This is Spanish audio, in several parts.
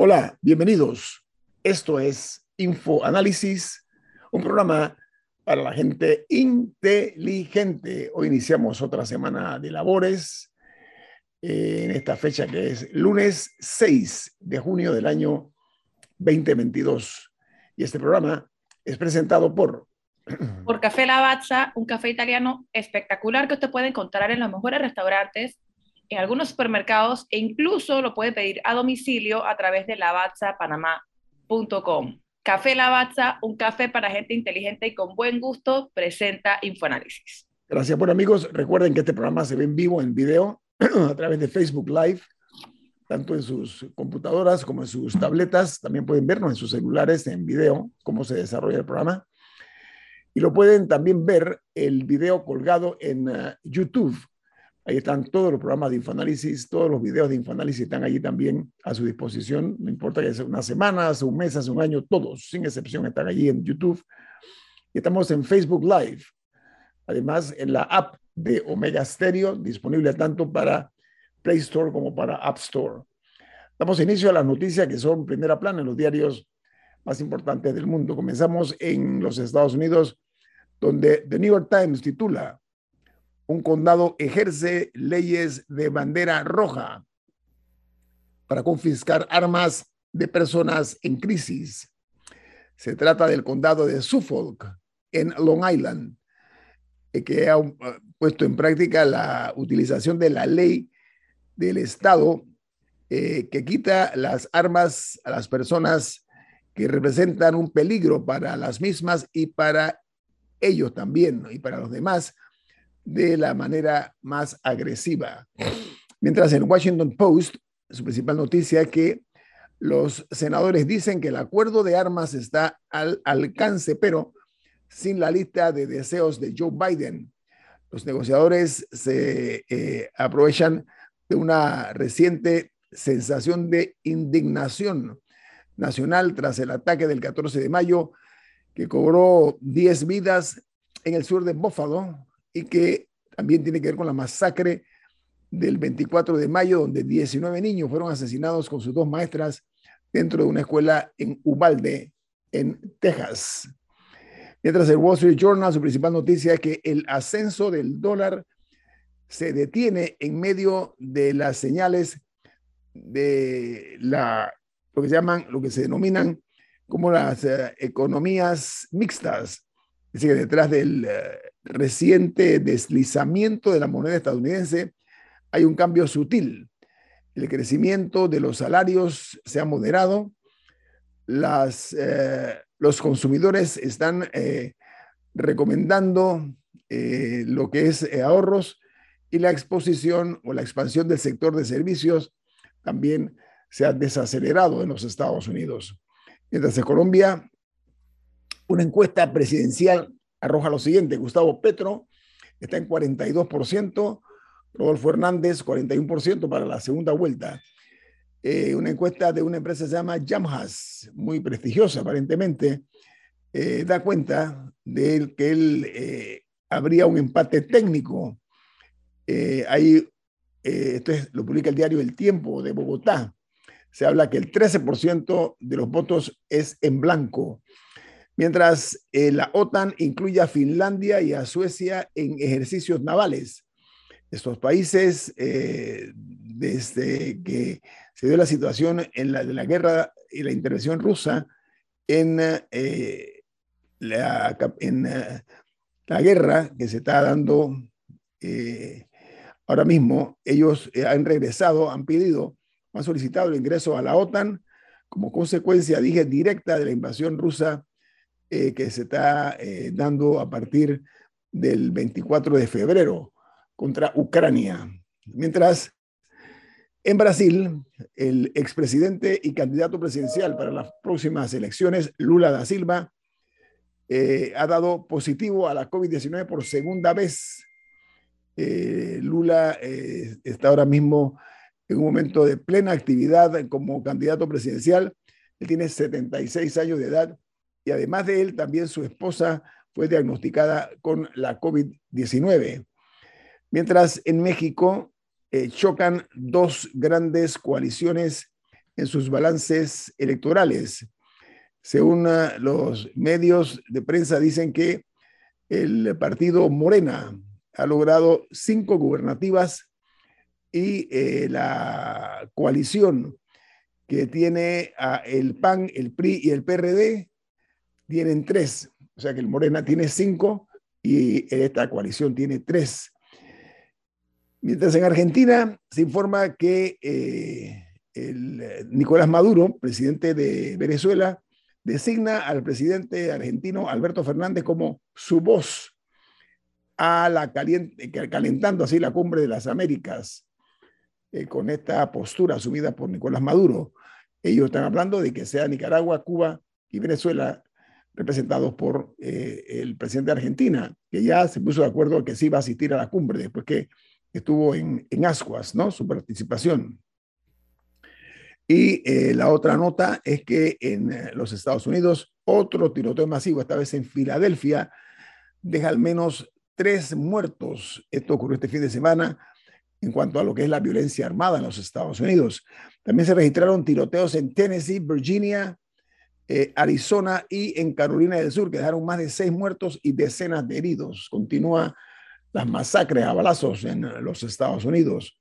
Hola, bienvenidos. Esto es Infoanálisis, un programa para la gente inteligente. Hoy iniciamos otra semana de labores eh, en esta fecha que es lunes 6 de junio del año 2022. Y este programa es presentado por... Por Café Lavazza, un café italiano espectacular que usted puede encontrar en los mejores restaurantes en algunos supermercados e incluso lo puede pedir a domicilio a través de lavazzapanamá.com. Café Lavazza, un café para gente inteligente y con buen gusto, presenta Infoanálisis. Gracias, por amigos. Recuerden que este programa se ve en vivo, en video, a través de Facebook Live, tanto en sus computadoras como en sus tabletas. También pueden vernos en sus celulares en video, cómo se desarrolla el programa. Y lo pueden también ver el video colgado en uh, YouTube Ahí están todos los programas de Infoanálisis, todos los videos de Infoanálisis están allí también a su disposición. No importa que sea una semana, hace un mes, hace un año, todos, sin excepción, están allí en YouTube. Y estamos en Facebook Live. Además, en la app de Omega Stereo, disponible tanto para Play Store como para App Store. Damos inicio a las noticias que son primera plana en los diarios más importantes del mundo. Comenzamos en los Estados Unidos, donde The New York Times titula un condado ejerce leyes de bandera roja para confiscar armas de personas en crisis. Se trata del condado de Suffolk, en Long Island, eh, que ha uh, puesto en práctica la utilización de la ley del Estado eh, que quita las armas a las personas que representan un peligro para las mismas y para ellos también, y para los demás, de la manera más agresiva. Mientras en Washington Post, su principal noticia es que los senadores dicen que el acuerdo de armas está al alcance, pero sin la lista de deseos de Joe Biden. Los negociadores se eh, aprovechan de una reciente sensación de indignación nacional tras el ataque del 14 de mayo que cobró 10 vidas en el sur de Buffalo, que también tiene que ver con la masacre del 24 de mayo, donde 19 niños fueron asesinados con sus dos maestras dentro de una escuela en Ubalde, en Texas. Mientras el Wall Street Journal, su principal noticia es que el ascenso del dólar se detiene en medio de las señales de la, lo que se llaman, lo que se denominan como las eh, economías mixtas, es decir, detrás del eh, reciente deslizamiento de la moneda estadounidense hay un cambio sutil. El crecimiento de los salarios se ha moderado, las, eh, los consumidores están eh, recomendando lo que es ahorros y la exposición o la expansión del sector de servicios también se ha desacelerado en los Estados Unidos. Mientras en Colombia una encuesta presidencial arroja lo siguiente, Gustavo Petro está en 42%, Rodolfo Hernández 41% para la segunda vuelta. Eh, una encuesta de una empresa se llama Jamhas, muy prestigiosa aparentemente, eh, da cuenta de que él eh, habría un empate técnico. ahí, esto lo publica el diario El Tiempo de Bogotá. Se habla que el 13% de los votos es en blanco mientras eh, la OTAN incluye a Finlandia y a Suecia en ejercicios navales. Estos países, eh, desde que se dio la situación en la, guerra y la intervención rusa en, eh, la, en la guerra que se está dando ahora mismo, ellos han regresado, han pedido, han solicitado el ingreso a la OTAN como consecuencia, dije, directa de la invasión rusa eh, que se está eh, dando a partir del 24 de febrero contra Ucrania. Mientras en Brasil, el expresidente y candidato presidencial para las próximas elecciones, Lula da Silva, eh, ha dado positivo a la COVID-19 por segunda vez. Lula está ahora mismo en un momento de plena actividad como candidato presidencial. Él tiene 76 años de edad y además de él, también su esposa fue diagnosticada con la COVID-19. Mientras en México eh, chocan dos grandes coaliciones en sus balances electorales. Según ah, los medios de prensa, dicen que el partido Morena ha logrado cinco gubernativas y eh, la coalición que tiene el PAN, el PRI y el PRD tienen tres. O sea que el Morena tiene cinco y esta coalición tiene tres. Mientras en Argentina se informa que eh, el, eh, Nicolás Maduro, presidente de Venezuela, designa al presidente argentino Alberto Fernández como su voz a la caliente, calentando así la cumbre de las Américas eh, con esta postura asumida por Nicolás Maduro. Ellos están hablando de que sea Nicaragua, Cuba y Venezuela representados por eh, el presidente de Argentina, que ya se puso de acuerdo que sí va a asistir a la cumbre después que estuvo en, en Ascuas, ¿no? Su participación. Y eh, la otra nota es que en eh, los Estados Unidos, otro tiroteo masivo, esta vez en Filadelfia, deja al menos tres muertos. Esto ocurrió este fin de semana en cuanto a lo que es la violencia armada en los Estados Unidos. También se registraron tiroteos en Tennessee, Virginia, eh, Arizona y en Carolina del Sur, que dejaron más de seis muertos y decenas de heridos. Continúa las masacres a balazos en los Estados Unidos.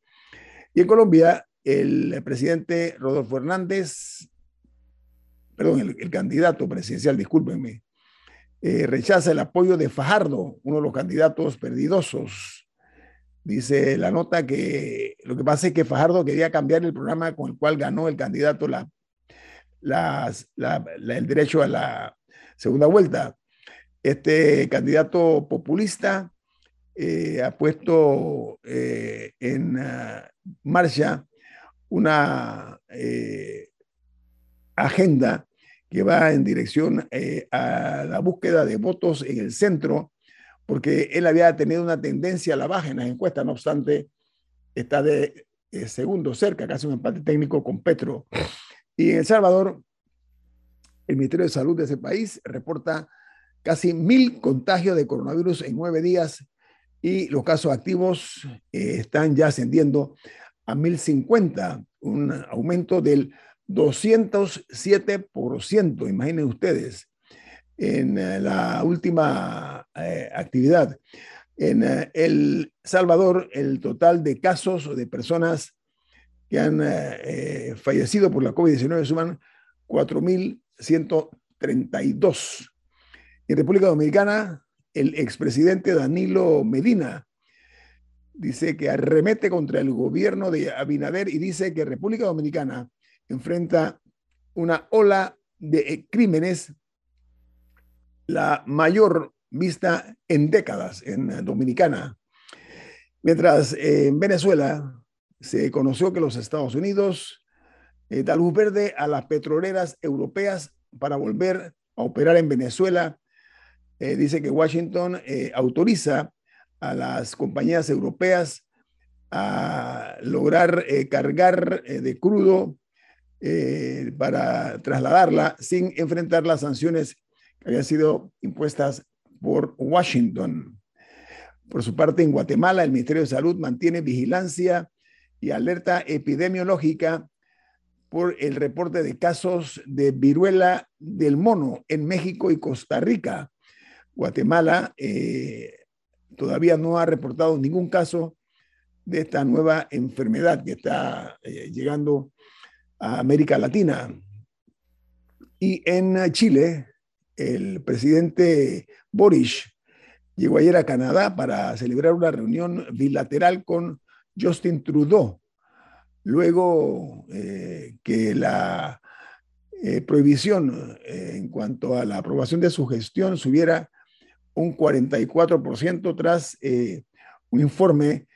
Y en Colombia, el presidente Rodolfo Hernández, perdón, el, candidato presidencial, discúlpenme, eh, rechaza el apoyo de Fajardo, uno de los candidatos perdidosos. Dice la nota que lo que pasa es que Fajardo quería cambiar el programa con el cual ganó el candidato la el derecho a la segunda vuelta. Este candidato populista eh, ha puesto eh, en ah, marcha una eh, agenda que va en dirección a la búsqueda de votos en el centro, porque él había tenido una tendencia a la baja en las encuestas, no obstante, está de segundo cerca, casi un empate técnico con Petro. Y en El Salvador, el Ministerio de Salud de ese país reporta casi mil contagios de coronavirus en nueve días y los casos activos eh, están ya ascendiendo a 1050, un aumento del 207%, imaginen ustedes, en eh, la última eh, actividad. En El Salvador, el total de casos de personas que han eh, fallecido por la COVID-19 suman 4.132. En República Dominicana, el expresidente Danilo Medina dice que arremete contra el gobierno de Abinader y dice que República Dominicana enfrenta una ola de crímenes, la mayor vista en décadas en Dominicana. Mientras en Venezuela se conoció que los Estados Unidos eh, da luz verde a las petroleras europeas para volver a operar en Venezuela. Eh, dice que Washington eh, autoriza a las compañías europeas a lograr cargar de crudo para trasladarla sin enfrentar las sanciones que habían sido impuestas por Washington. Por su parte, en Guatemala, el Ministerio de Salud mantiene vigilancia y alerta epidemiológica por el reporte de casos de viruela del mono en México y Costa Rica. Guatemala eh, todavía no ha reportado ningún caso de esta nueva enfermedad que está eh, llegando a América Latina. Y en Chile, el presidente Boris llegó ayer a Canadá para celebrar una reunión bilateral con Justin Trudeau, luego eh, que la eh, prohibición eh, en cuanto a la aprobación de su gestión subiera un 44% tras un informe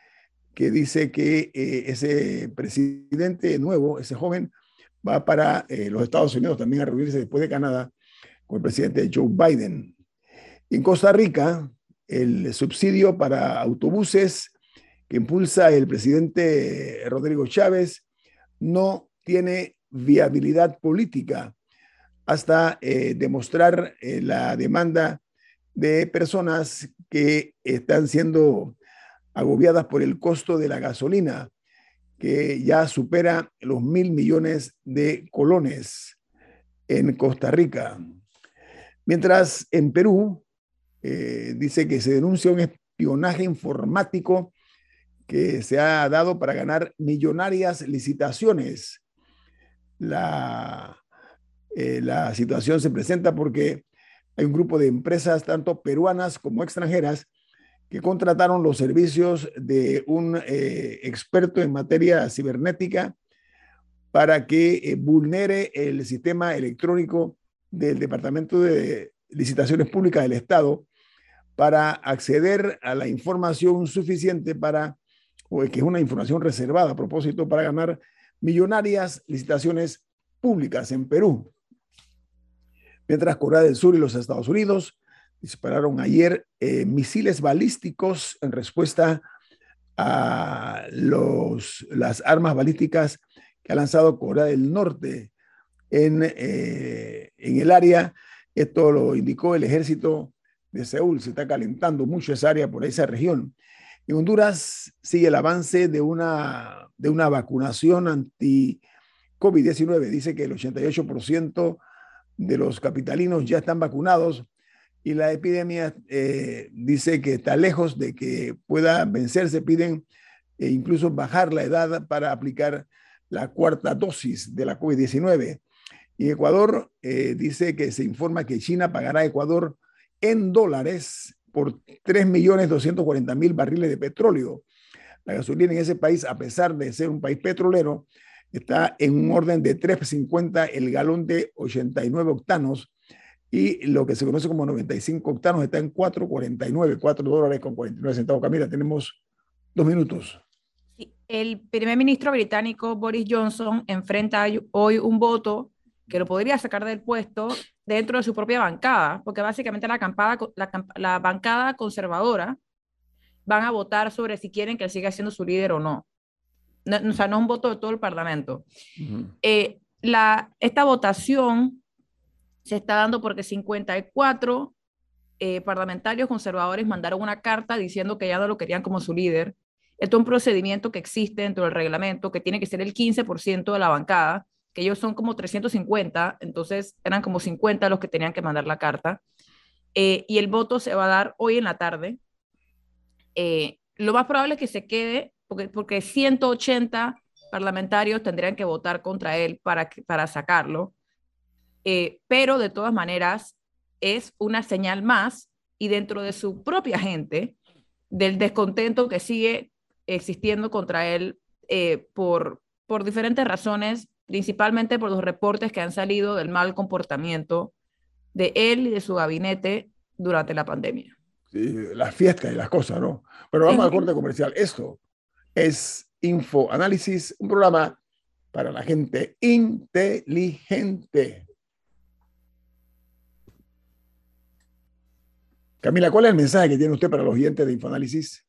que dice que ese presidente nuevo, ese joven, va para los Estados Unidos también a reunirse después de Canadá con el presidente Joe Biden. En Costa Rica, el subsidio para autobuses que impulsa el presidente Rodrigo Chávez no tiene viabilidad política hasta eh, demostrar eh, la demanda de personas que están siendo agobiadas por el costo de la gasolina, que ya supera los mil millones de colones en Costa Rica. Mientras en Perú eh, dice que se denuncia un espionaje informático que se ha dado para ganar millonarias licitaciones. La, eh, la situación se presenta porque hay un grupo de empresas, tanto peruanas como extranjeras, que contrataron los servicios de un eh, experto en materia cibernética para que eh, vulnere el sistema electrónico del Departamento de Licitaciones Públicas del Estado para acceder a la información suficiente para, o que es una información reservada a propósito, para ganar millonarias licitaciones públicas en Perú. Mientras Corea del Sur y los Estados Unidos dispararon ayer eh, misiles balísticos en respuesta a los, las armas balísticas que ha lanzado Corea del Norte en, eh, en el área. Esto lo indicó el ejército de Seúl. Se está calentando mucho esa área por esa región. En Honduras sigue el avance de una, de una vacunación anti-COVID-19. Dice que el 88% de los capitalinos ya están vacunados y la epidemia eh, dice que está lejos de que pueda vencerse. Piden e incluso bajar la edad para aplicar la cuarta dosis de la COVID-19. Y Ecuador eh, dice que se informa que China pagará a Ecuador en dólares por 3.240.000 barriles de petróleo. La gasolina en ese país, a pesar de ser un país petrolero, está en un orden de 3.50 el galón de 89 octanos y lo que se conoce como 95 octanos está en 4,49, 4 dólares con 49 centavos. Camila, tenemos dos minutos. El primer ministro británico Boris Johnson enfrenta hoy un voto que lo podría sacar del puesto dentro de su propia bancada, porque básicamente la, campada, la, la bancada conservadora van a votar sobre si quieren que él siga siendo su líder o no. o sea, no es un voto de todo el Parlamento. eh, la, esta votación se está dando porque 54 eh, parlamentarios conservadores mandaron una carta diciendo que ya no lo querían como su líder. Esto es un procedimiento que existe dentro del reglamento, que tiene que ser el 15% de la bancada, que ellos son como 350, entonces eran como 50 los que tenían que mandar la carta. Eh, y el voto se va a dar hoy en la tarde. Eh, lo más probable es que se quede, porque, porque 180 parlamentarios tendrían que votar contra él para, para sacarlo. Eh, pero de todas maneras es una señal más y dentro de su propia gente del descontento que sigue existiendo contra él eh, por, por diferentes razones, principalmente por los reportes que han salido del mal comportamiento de él y de su gabinete durante la pandemia. Sí, las fiestas y las cosas, ¿no? Pero vamos al corte comercial. Esto es Info Análisis, un programa para la gente inteligente. Camila, ¿cuál es el mensaje que tiene usted para los oyentes de Infoanálisis?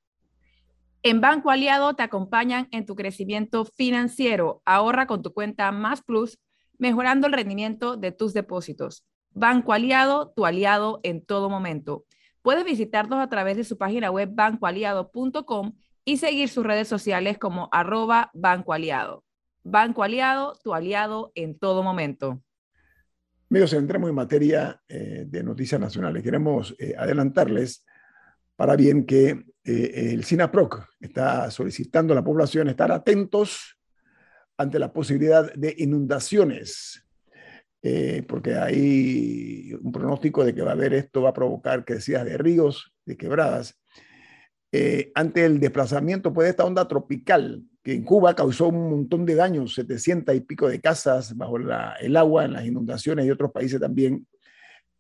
En Banco Aliado te acompañan en tu crecimiento financiero. Ahorra con tu cuenta Más Plus, mejorando el rendimiento de tus depósitos. Banco Aliado, tu aliado en todo momento. Puedes visitarnos a través de su página web bancoaliado.com y seguir sus redes sociales como arroba Banco Aliado. Banco Aliado, tu aliado en todo momento. Amigos, entremos en materia eh, de noticias nacionales. Queremos eh, adelantarles para bien que eh, el SINAPROC está solicitando a la población estar atentos ante la posibilidad de inundaciones, porque hay un pronóstico de que va a haber esto, va a provocar crecidas de ríos, de quebradas. ante el desplazamiento pues, de esta onda tropical que en Cuba causó un montón de daños, 700 y pico de casas bajo el agua en las inundaciones y otros países también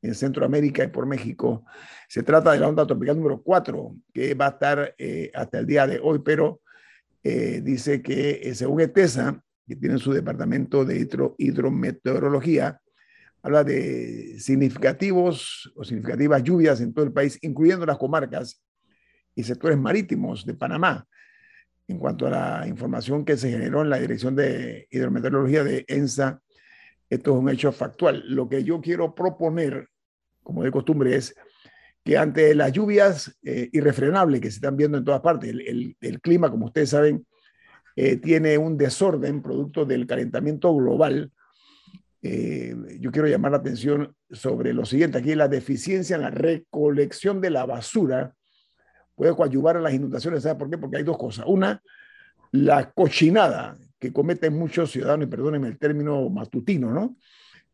en Centroamérica y por México. Se trata de la onda tropical número 4, que va a estar eh, hasta el día de hoy, pero eh, dice que eh, según ETESA, que tiene su departamento de hidrometeorología, habla de significativos o significativas lluvias en todo el país, incluyendo las comarcas y sectores marítimos de Panamá en cuanto a la información que se generó en la Dirección de Hidrometeorología de ENSA, esto es un hecho factual. Lo que yo quiero proponer, como de costumbre, es que ante las lluvias eh, irrefrenables que se están viendo en todas partes, el, clima, como ustedes saben, eh, tiene un desorden producto del calentamiento global. Eh, yo quiero llamar la atención sobre lo siguiente. Aquí la deficiencia en la recolección de la basura puede coadyuvar a las inundaciones. ¿Sabe por qué? Porque hay dos cosas. Una, la cochinada que cometen muchos ciudadanos, y perdónenme el término matutino, ¿no?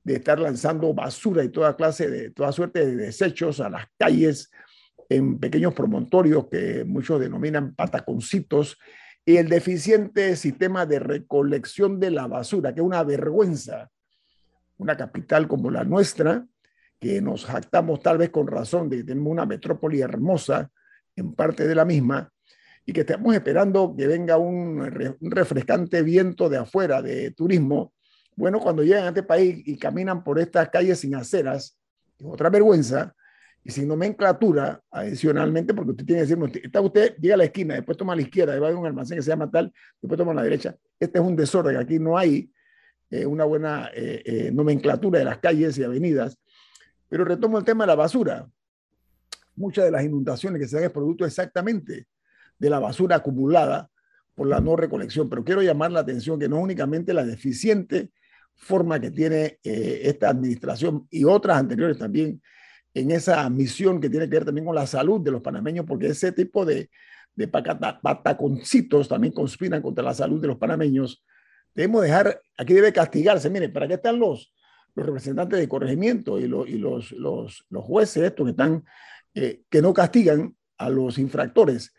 De estar lanzando basura y toda clase de, toda suerte de desechos a las calles en pequeños promontorios que muchos denominan pataconcitos y el deficiente sistema de recolección de la basura, que es una vergüenza. Una capital como la nuestra, que nos jactamos tal vez con razón de que tenemos una metrópoli hermosa en parte de la misma, y que estamos esperando que venga un, refrescante viento de afuera de turismo. Bueno, cuando llegan a este país y caminan por estas calles sin aceras, es otra vergüenza, y sin nomenclatura adicionalmente, porque usted tiene que decir, está usted, llega a la esquina, después toma a la izquierda, va a un almacén que se llama tal, después toma a la derecha. Este es un desorden, aquí no hay eh, una buena eh, eh, nomenclatura de las calles y avenidas. Pero retomo el tema de la basura. Muchas de las inundaciones que se dan es producto exactamente de la basura acumulada por la no recolección. Pero quiero llamar la atención que no únicamente la deficiente forma que tiene esta administración y otras anteriores también en esa misión que tiene que ver también con la salud de los panameños, porque ese tipo de, de pataconcitos también conspiran contra la salud de los panameños. Debemos dejar, aquí debe castigarse. Miren, ¿para qué están los, los representantes de corregimiento y, y los, los, los, jueces estos que están, eh, que no castigan a los infractores?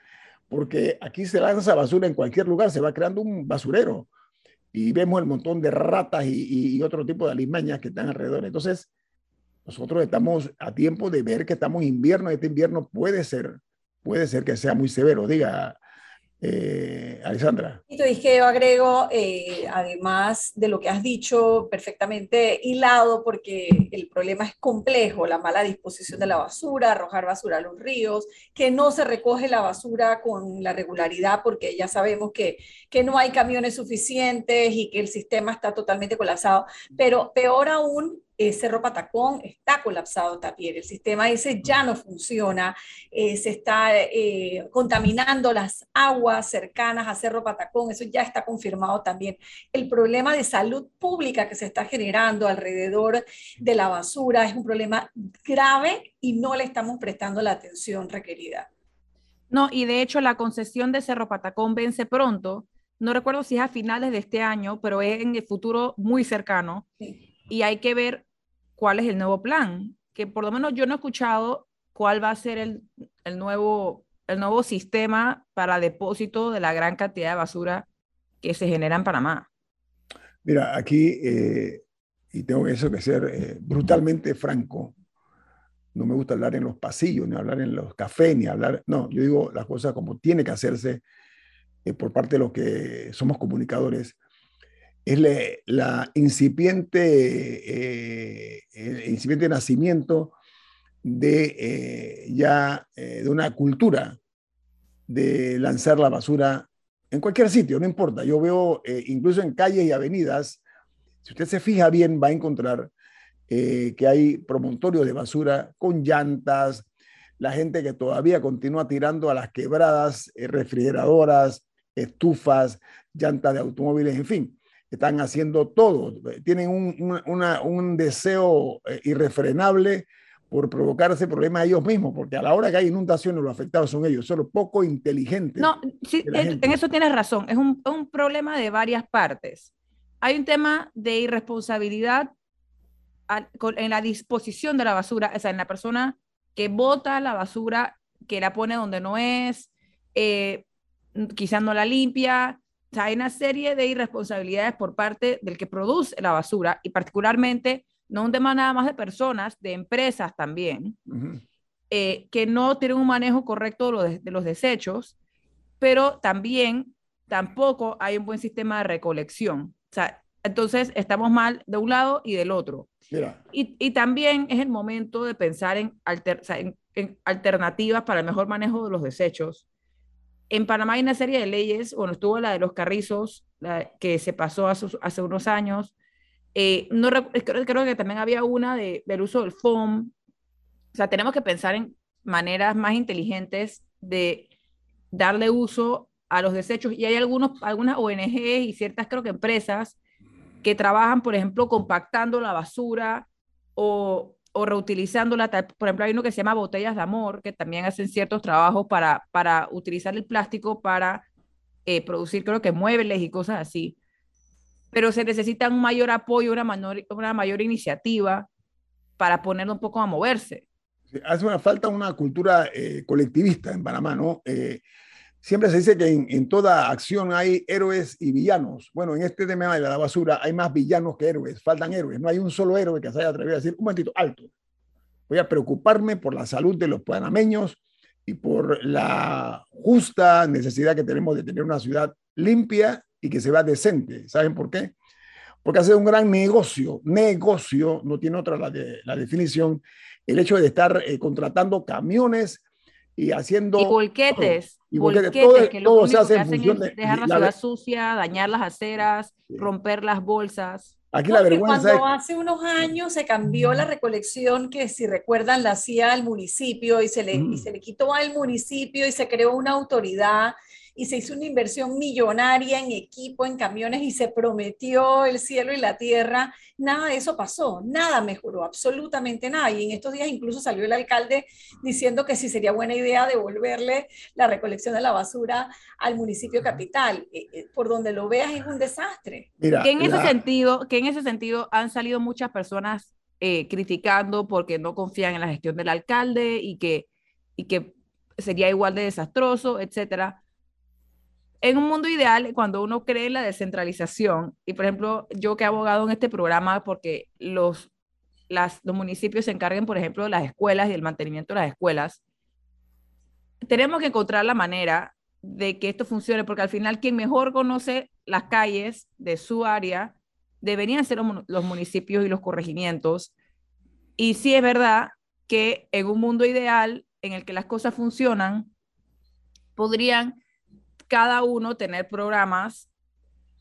Porque aquí se lanza basura en cualquier lugar, se va creando un basurero y vemos el montón de ratas y, otro tipo de alimañas que están alrededor. Entonces, nosotros estamos a tiempo de ver que estamos en invierno. Este invierno puede ser, puede ser que sea muy severo. Diga, eh, Alessandra. Y que yo agrego, eh, además de lo que has dicho, perfectamente hilado, porque el problema es complejo, la mala disposición de la basura, arrojar basura a los ríos, que no se recoge la basura con la regularidad, porque ya sabemos que, que no hay camiones suficientes y que el sistema está totalmente colapsado, pero peor aún, eh, Cerro Patacón está colapsado también, el sistema ese ya no funciona, eh, se está eh, contaminando las aguas cercanas a Cerro Patacón, eso ya está confirmado también. El problema de salud pública que se está generando alrededor de la basura es un problema grave y no le estamos prestando la atención requerida. No, y de hecho la concesión de Cerro Patacón vence pronto. No recuerdo si es a finales de este año, pero es en el futuro muy cercano. Y hay que ver cuál es el nuevo plan, que por lo menos yo no he escuchado cuál va a ser el, el nuevo, el nuevo sistema para depósito de la gran cantidad de basura que se genera en Panamá. Mira, aquí, eh, y tengo eso que ser eh, brutalmente franco, no me gusta hablar en los pasillos, ni hablar en los cafés, ni hablar, no, yo digo las cosas como tiene que hacerse eh, por parte de los que somos comunicadores es la, incipiente, eh, el incipiente nacimiento de eh, ya eh, de una cultura de lanzar la basura en cualquier sitio, no importa. Yo veo incluso en calles y avenidas, si usted se fija bien, va a encontrar que hay promontorios de basura con llantas, la gente que todavía continúa tirando a las quebradas, refrigeradoras, estufas, llantas de automóviles, en fin están haciendo todo, tienen un, un deseo eh, irrefrenable por provocarse problemas a ellos mismos, porque a la hora que hay inundaciones los afectados son ellos, son poco inteligentes. No, sí, en eso tienes razón, es un, un, problema de varias partes. Hay un tema de irresponsabilidad en la disposición de la basura, o sea, en la persona que bota la basura, que la pone donde no es, eh, quizás no la limpia, hay una serie de irresponsabilidades por parte del que produce la basura y particularmente, no un tema nada más de personas, de empresas también, eh, que no tienen un manejo correcto de, los desechos, pero también tampoco hay un buen sistema de recolección. O sea, entonces estamos mal de un lado y del otro. Y, y, también es el momento de pensar en, en alternativas para el mejor manejo de los desechos en Panamá hay una serie de leyes, bueno, estuvo la de los carrizos, que se pasó hace, hace unos años. Eh, no, creo, creo, que también había una de, del uso del foam. O sea, tenemos que pensar en maneras más inteligentes de darle uso a los desechos y hay algunos, algunas ONG y ciertas creo que empresas que trabajan, por ejemplo, compactando la basura o, o reutilizándola. Por ejemplo, hay uno que se llama Botellas de Amor, que también hacen ciertos trabajos para, para utilizar el plástico para eh, producir, creo que muebles y cosas así. Pero se necesita un mayor apoyo, una mayor, una mayor iniciativa para ponerlo un poco a moverse. Hace una falta una cultura eh, colectivista en Panamá, ¿no? Eh, siempre se dice que en, toda acción hay héroes y villanos. Bueno, en este tema de la basura hay más villanos que héroes, faltan héroes. No hay un solo héroe que se haya atrevido a decir, un momentito, alto. Voy a preocuparme por la salud de los panameños y por la justa necesidad que tenemos de tener una ciudad limpia y que se vea decente. ¿Saben por qué? Porque hace un gran negocio, negocio, no tiene otra la, de, la definición, el hecho de estar eh, contratando camiones y haciendo... Y volquetes, y volquetes, todo, que lo único que hacen es dejar la, ciudad sucia, dañar las aceras, romper las bolsas. Aquí la vergüenza cuando hace unos años se cambió la recolección que si recuerdan la hacía al municipio y se le, y mm. se le quitó al municipio y se creó una autoridad y se hizo una inversión millonaria en equipo, en camiones y se prometió el cielo y la tierra. Nada de eso pasó, nada mejoró, absolutamente nada. Y en estos días incluso salió el alcalde diciendo que sí sería buena idea devolverle la recolección de la basura al municipio capital. Eh, eh, por donde lo veas es un desastre. Mira, que en ese sentido, que en ese sentido han salido muchas personas eh, criticando porque no confían en la gestión del alcalde y que, y que sería igual de desastroso, etcétera en un mundo ideal, cuando uno cree en la descentralización, y por ejemplo, yo que he abogado en este programa porque los, los municipios se encarguen, por ejemplo, de las escuelas y del mantenimiento de las escuelas, tenemos que encontrar la manera de que esto funcione, porque al final quien mejor conoce las calles de su área deberían ser los municipios y los corregimientos. Y sí es verdad que en un mundo ideal en el que las cosas funcionan, podrían cada uno tener programas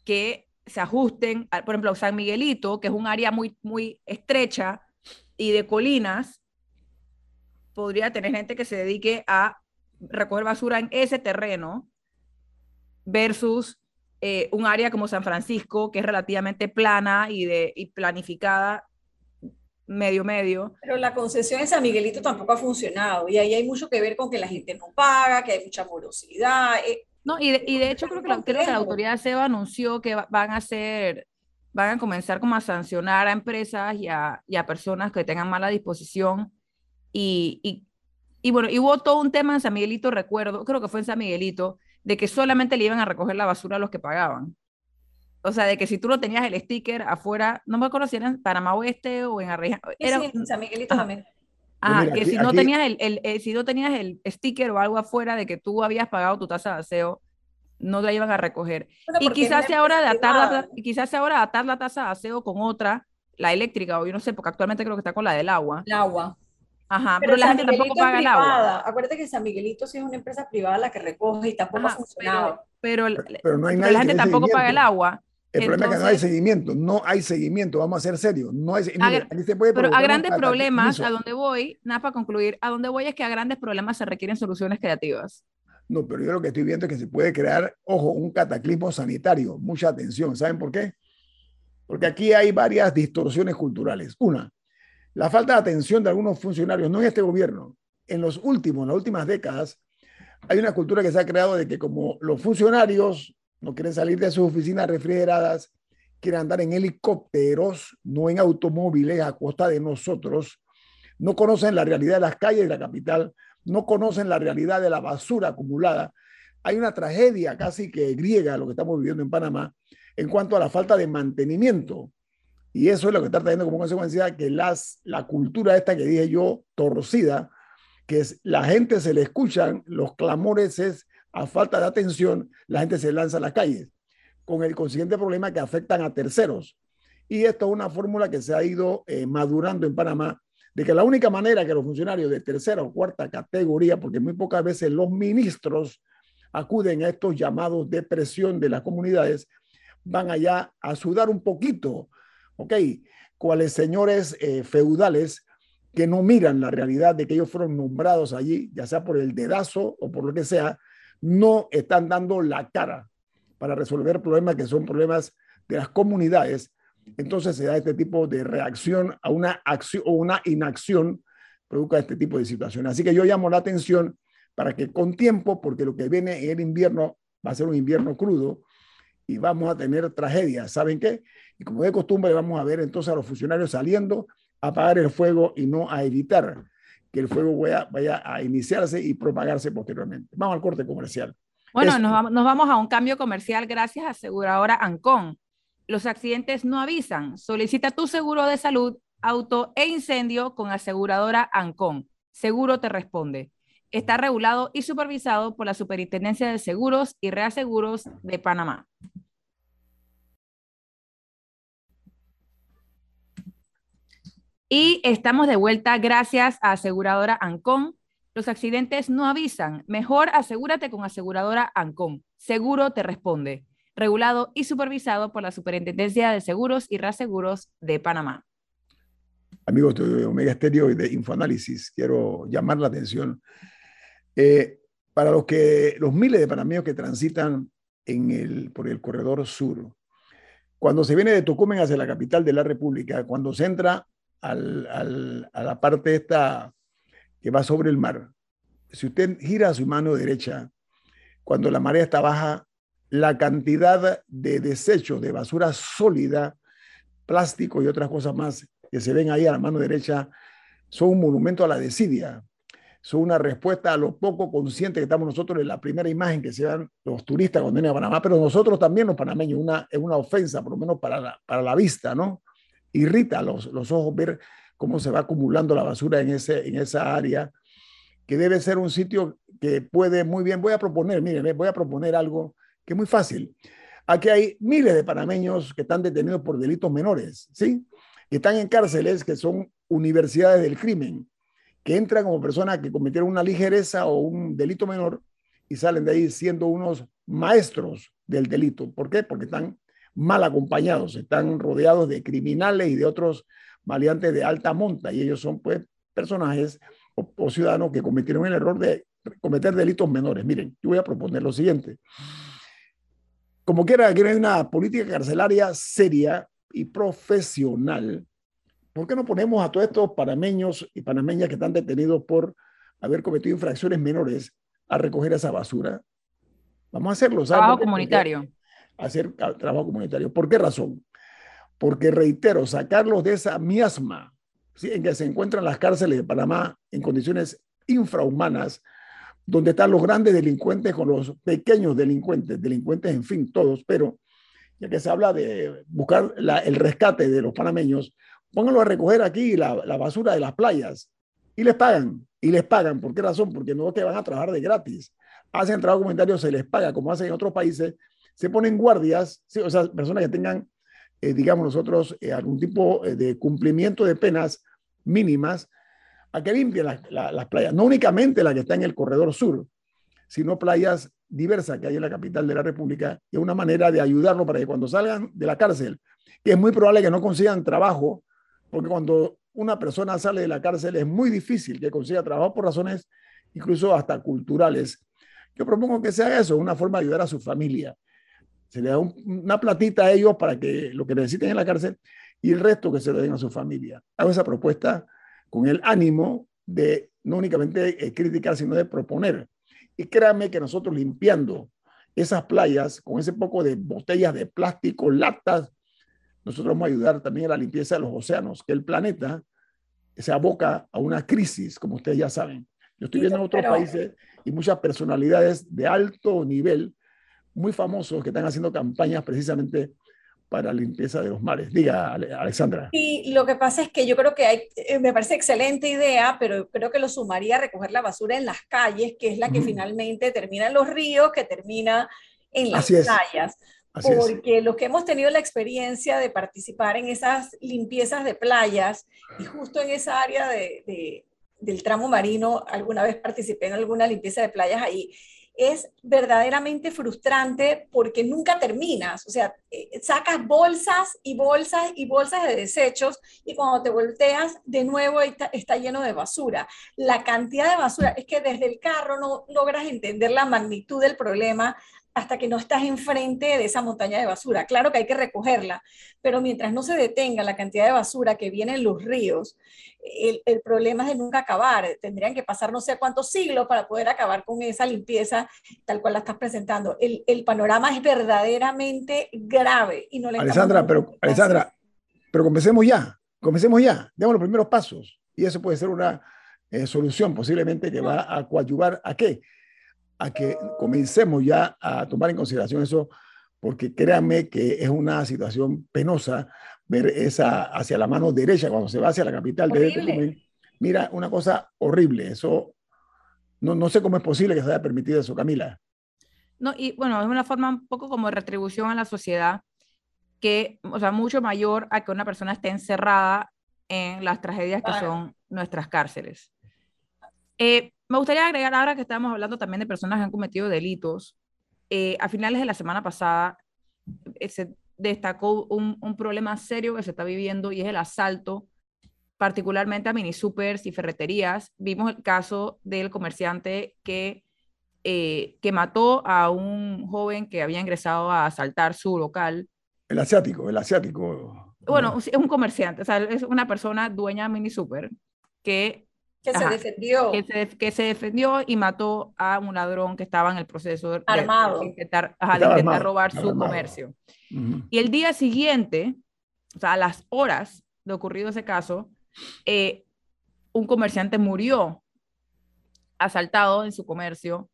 que se ajusten, por ejemplo, San Miguelito, que es un área muy, muy estrecha y de colinas, podría tener gente que se dedique a recoger basura en ese terreno versus eh, un área como San Francisco, que es relativamente plana y, de, y planificada medio medio. Pero la concesión en San Miguelito tampoco ha funcionado y ahí hay mucho que ver con que la gente no paga, que hay mucha morosidad. Eh, no, y de, y de hecho creo que, la, creo que la autoridad SEBA anunció que van a hacer, van a comenzar como a sancionar a empresas y a, y a personas que tengan mala disposición. Y, y, y, bueno, y hubo todo un tema en San Miguelito, recuerdo, creo que fue en San Miguelito, de que solamente le iban a recoger la basura a los que pagaban. O sea, de que si tú no tenías el sticker afuera, no me acuerdo si era en Panamá Oeste o en Arreja. Era, sí, en San Miguelito también. Ah, que si, no tenías el, el, eh, si no tenías el sticker o algo afuera de que tú habías pagado tu tasa de aseo, no la iban a recoger. y quizás sea ahora de atar la, quizás sea ahora atar la tasa de aseo con otra, la eléctrica, o yo no sé, porque actualmente creo que está con la del agua. El agua. Ajá, pero, la gente tampoco paga el agua. Acuérdate que San Miguelito sí es una empresa privada la que recoge y tampoco ha funcionado. Pero, pero, no hay la gente tampoco paga el agua. El problema es que no hay seguimiento, no hay seguimiento, vamos a ser serios, no hay Pero a grandes problemas, a donde voy, nada para concluir, a donde voy es que a grandes problemas se requieren soluciones creativas. No, pero yo lo que estoy viendo es que se puede crear, ojo, un cataclismo sanitario. Mucha atención. ¿Saben por qué? Porque aquí hay varias distorsiones culturales. Una, la falta de atención de algunos funcionarios, no en este gobierno, en los últimos, en las últimas décadas, hay una cultura que se ha creado de que como los funcionarios no quieren salir de sus oficinas refrigeradas, quieren andar en helicópteros, no en automóviles a costa de nosotros, no conocen la realidad de las calles de la capital, no conocen la realidad de la basura acumulada. Hay una tragedia casi que griega lo que estamos viviendo en Panamá en cuanto a la falta de mantenimiento. Y eso es lo que está trayendo como consecuencia que las, la cultura esta que dije yo, torcida, que es la gente se le escuchan, los clamores es a falta de atención, la gente se lanza a las calles, con el consiguiente problema que afectan a terceros. Y esto es una fórmula que se ha ido eh, madurando en Panamá de que la única manera que los funcionarios de tercera o cuarta categoría, porque muy pocas veces los ministros acuden a estos llamados de presión de las comunidades, van allá a sudar un poquito, ¿ok? Cuáles señores eh, feudales que no miran la realidad de que ellos fueron nombrados allí, ya sea por el dedazo o por lo que sea, no están dando la cara para resolver problemas que son problemas de las comunidades, entonces se da este tipo de reacción a una acción o una inacción produzca este tipo de situaciones. Así que yo llamo la atención para que con tiempo, porque lo que viene en el invierno va a ser un invierno crudo y vamos a tener tragedias, ¿saben qué? Y como de costumbre vamos a ver entonces a los funcionarios saliendo a apagar el fuego y no a evitar que el fuego vaya, vaya a iniciarse y propagarse posteriormente. Vamos al corte comercial. Bueno, nos vamos, nos vamos a un cambio comercial gracias a aseguradora Ancon. Los accidentes no avisan. Solicita tu seguro de salud, auto e incendio con aseguradora Ancon. Seguro te responde. Está regulado y supervisado por la Superintendencia de Seguros y Reaseguros de Panamá. Y estamos de vuelta gracias a aseguradora Ancon. Los accidentes no avisan. Mejor asegúrate con aseguradora Ancon. Seguro te responde. Regulado y supervisado por la Superintendencia de Seguros y Reaseguros de Panamá. Amigos de Omega Stereo y de Infoanálisis, quiero llamar la atención eh, para los, que, los miles de panameños que transitan en el, por el corredor sur, cuando se viene de Tocumen hacia la capital de la República, cuando se entra a la parte esta que va sobre el mar, si usted gira su mano derecha, cuando la marea está baja, la cantidad de desechos, de basura sólida, plástico y otras cosas más que se ven ahí a la mano derecha, son un monumento a la desidia son una respuesta a lo poco consciente que estamos nosotros en la primera imagen que se dan los turistas cuando vienen a Panamá, pero nosotros también los panameños, una, es una ofensa, por lo menos para la, para la vista, ¿no? Irrita los, los ojos ver cómo se va acumulando la basura en, ese, en esa área, que debe ser un sitio que puede muy bien, voy a proponer, miren, voy a proponer algo que es muy fácil. Aquí hay miles de panameños que están detenidos por delitos menores, ¿sí? Que están en cárceles que son universidades del crimen que entran como personas que cometieron una ligereza o un delito menor y salen de ahí siendo unos maestros del delito. ¿Por qué? Porque están mal acompañados, están rodeados de criminales y de otros maleantes de alta monta y ellos son pues personajes o, ciudadanos que cometieron el error de cometer delitos menores. Miren, yo voy a proponer lo siguiente. Como quiera, aquí hay una política carcelaria seria y profesional ¿Por qué no ponemos a todos estos panameños y panameñas que están detenidos por haber cometido infracciones menores a recoger esa basura? Vamos a hacerlo. Trabajo comunitario. Hacer trabajo comunitario. ¿Por qué razón? Porque, reitero, sacarlos de esa miasma en que se encuentran las cárceles de Panamá en condiciones infrahumanas, donde están los grandes delincuentes con los pequeños delincuentes, delincuentes en fin, todos, pero ya que se habla de buscar el rescate de los panameños, pónganlo a recoger aquí la, basura de las playas y les pagan. Y les pagan. ¿Por qué razón? Porque no es que van a trabajar de gratis. Hacen trabajo comunitario, se les paga, como hacen en otros países. Se ponen guardias, o sea, personas que tengan, eh, digamos nosotros, eh, algún tipo eh, de cumplimiento de penas mínimas a que limpien las playas. No únicamente las que están en el corredor sur, sino playas diversas que hay en la capital de la República. Y es una manera de ayudarlo para que cuando salgan de la cárcel, que es muy probable que no consigan trabajo porque cuando una persona sale de la cárcel es muy difícil que consiga trabajo por razones incluso hasta culturales. Yo propongo que se haga eso, una forma de ayudar a su familia. Se le da una platita a ellos para que lo que necesiten en la cárcel y el resto que se lo den a su familia. Hago esa propuesta con el ánimo de no únicamente eh, criticar, sino de proponer. Y créanme que nosotros limpiando esas playas con ese poco de botellas de plástico, latas, nosotros vamos a ayudar también a la limpieza de los océanos, que el planeta se aboca a una crisis, como ustedes ya saben. Yo estoy viendo en otros países y muchas personalidades de alto nivel, muy famosos, que están haciendo campañas precisamente para limpieza de los mares. Diga, Alexandra. Y lo que pasa es que yo creo que hay, eh, me parece excelente idea, pero creo que lo sumaría a recoger la basura en las calles, que es la que finalmente termina en los ríos, que termina en las playas porque los que hemos tenido la experiencia de participar en esas limpiezas de playas y justo en esa área de, del tramo marino, alguna vez participé en alguna limpieza de playas ahí, es verdaderamente frustrante porque nunca terminas, o sea, eh, sacas bolsas y bolsas y bolsas de desechos y cuando te volteas de nuevo está, está lleno de basura. La cantidad de basura es que desde el carro no logras entender la magnitud del problema hasta que no estás enfrente de esa montaña de basura. Claro que hay que recogerla, pero mientras no se detenga la cantidad de basura que viene en los ríos, el, el, problema es de nunca acabar. Tendrían que pasar no sé cuántos siglos para poder acabar con esa limpieza tal cual la estás presentando. El, el panorama es verdaderamente grave y no le Alessandra, pero Alessandra, pero comencemos ya, comencemos ya, demos los primeros pasos y eso puede ser una eh, solución posiblemente que va a coadyuvar a qué? A que comencemos ya a tomar en consideración eso, porque créanme que es una situación penosa ver esa hacia la mano derecha cuando se va hacia la capital de Mira, una cosa horrible, eso no, no sé cómo es posible que se haya permitido eso, Camila. No, y bueno, es una forma un poco como de retribución a la sociedad que, o sea, mucho mayor a que una persona esté encerrada en las tragedias que son nuestras cárceles. Eh, me gustaría agregar ahora que estamos hablando también de personas que han cometido delitos. Eh, a finales de la semana pasada eh, se destacó un, un, problema serio que se está viviendo y es el asalto, particularmente a mini supers y ferreterías. Vimos el caso del comerciante que, eh, que mató a un joven que había ingresado a asaltar su local. El asiático, el asiático. Bueno, es un comerciante, o sea, es una persona dueña de mini super que que se defendió. Que se, que se, defendió y mató a un ladrón que estaba en el proceso de, armado. de intentar, ajá, de intentar robar su armado. comercio. Uh -huh. Y el día siguiente, o sea, a las horas de ocurrido ese caso, eh, un comerciante murió asaltado en su comercio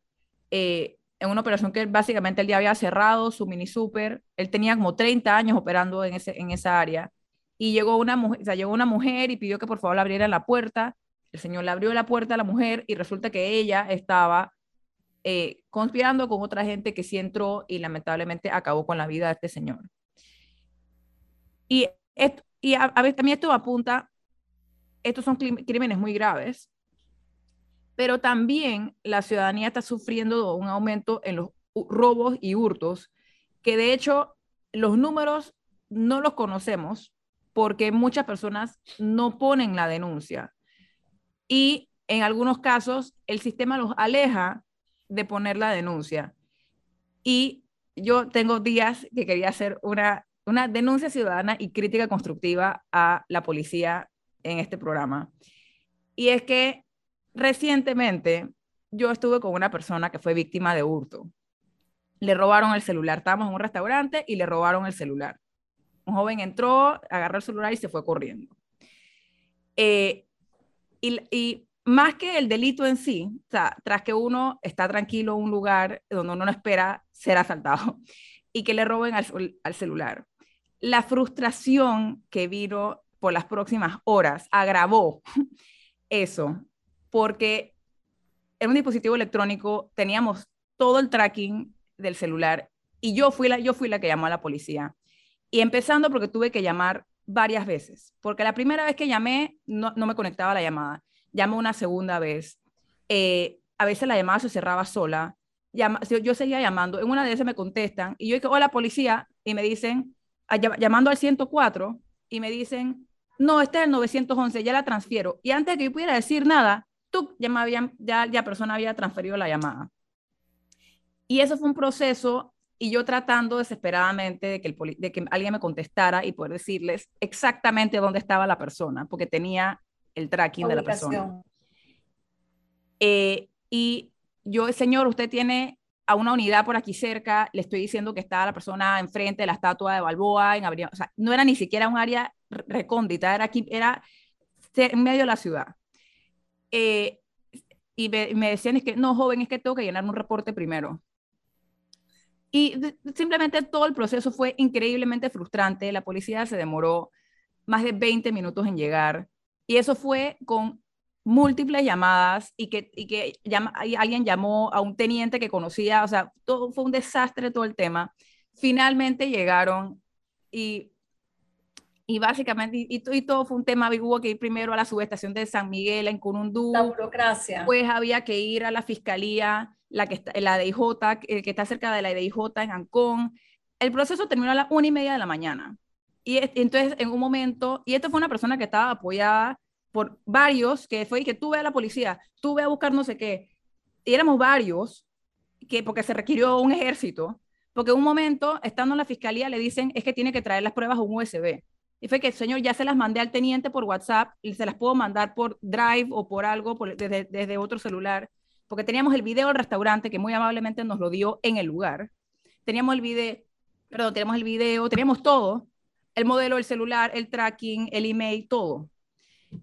eh, en una operación que básicamente el día había cerrado su mini super. Él tenía como 30 años operando en, ese, en esa área. Y llegó una, mujer, o sea, llegó una mujer y pidió que por favor le abrieran la puerta el señor le abrió la puerta a la mujer y resulta que ella estaba eh, conspirando con otra gente que sí entró y lamentablemente acabó con la vida de este señor. Y, esto, y a, a, a mí esto apunta, estos son crímenes muy graves, pero también la ciudadanía está sufriendo un aumento en los robos y hurtos, que de hecho los números no los conocemos porque muchas personas no ponen la denuncia y en algunos casos el sistema los aleja de poner la denuncia. Y yo tengo días que quería hacer una, una denuncia ciudadana y crítica constructiva a la policía en este programa. Y es que recientemente yo estuve con una persona que fue víctima de hurto. Le robaron el celular. Estábamos en un restaurante y le robaron el celular. Un joven entró, agarró el celular y se fue corriendo. Eh, y, más que el delito en sí, o sea, tras que uno está tranquilo en un lugar donde uno no espera ser asaltado y que le roben al, al celular, la frustración que vino por las próximas horas agravó eso, porque en un dispositivo electrónico teníamos todo el tracking del celular y yo fui la, yo fui la que llamó a la policía. Y empezando porque tuve que llamar varias veces, porque la primera vez que llamé no, no me conectaba la llamada. Llamé una segunda vez. Eh, a veces la llamada se cerraba sola. Llama, yo seguía llamando. En una de esas me contestan y yo digo, hola policía, y me dicen, llamando al 104, y me dicen, no, este es el 911, ya la transfiero. Y antes de que yo pudiera decir nada, tú, ya, ya la persona había transferido la llamada. Y eso fue un proceso y yo tratando desesperadamente de que, el de que alguien me contestara y poder decirles exactamente dónde estaba la persona, porque tenía el tracking de la persona. Eh, y yo, señor, usted tiene a una unidad por aquí cerca, le estoy diciendo que está la persona enfrente de la estatua de Balboa, en o sea, no era ni siquiera un área recóndita, era aquí, era en medio de la ciudad. Eh, y me, me decían, es que no, joven, es que tengo que llenar un reporte primero. Y simplemente todo el proceso fue increíblemente frustrante. La policía se demoró más de 20 minutos en llegar. Y eso fue con múltiples llamadas y que, y que llama, y alguien llamó a un teniente que conocía. O sea, todo fue un desastre todo el tema. Finalmente llegaron y, y básicamente, y, y, todo fue un tema. Hubo que ir primero a la subestación de San Miguel en Curundú. La burocracia. Pues había que ir a la fiscalía la, que está, la de IJ, que está cerca de la de IJ en Ancón. El proceso terminó a las una y media de la mañana. Y entonces, en un momento, y esta fue una persona que estaba apoyada por varios, que fue y que tú ve a la policía, tú ve a buscar no sé qué. Y éramos varios, que porque se requirió un ejército, porque en un momento, estando en la fiscalía, le dicen, es que tiene que traer las pruebas a un USB. Y fue que, señor, ya se las mandé al teniente por WhatsApp y se las puedo mandar por Drive o por algo desde, desde otro celular, porque teníamos el video del restaurante que muy amablemente nos lo dio en el lugar. Teníamos el video, perdón, teníamos el video, teníamos todo, el modelo, el celular, el tracking, el email, todo.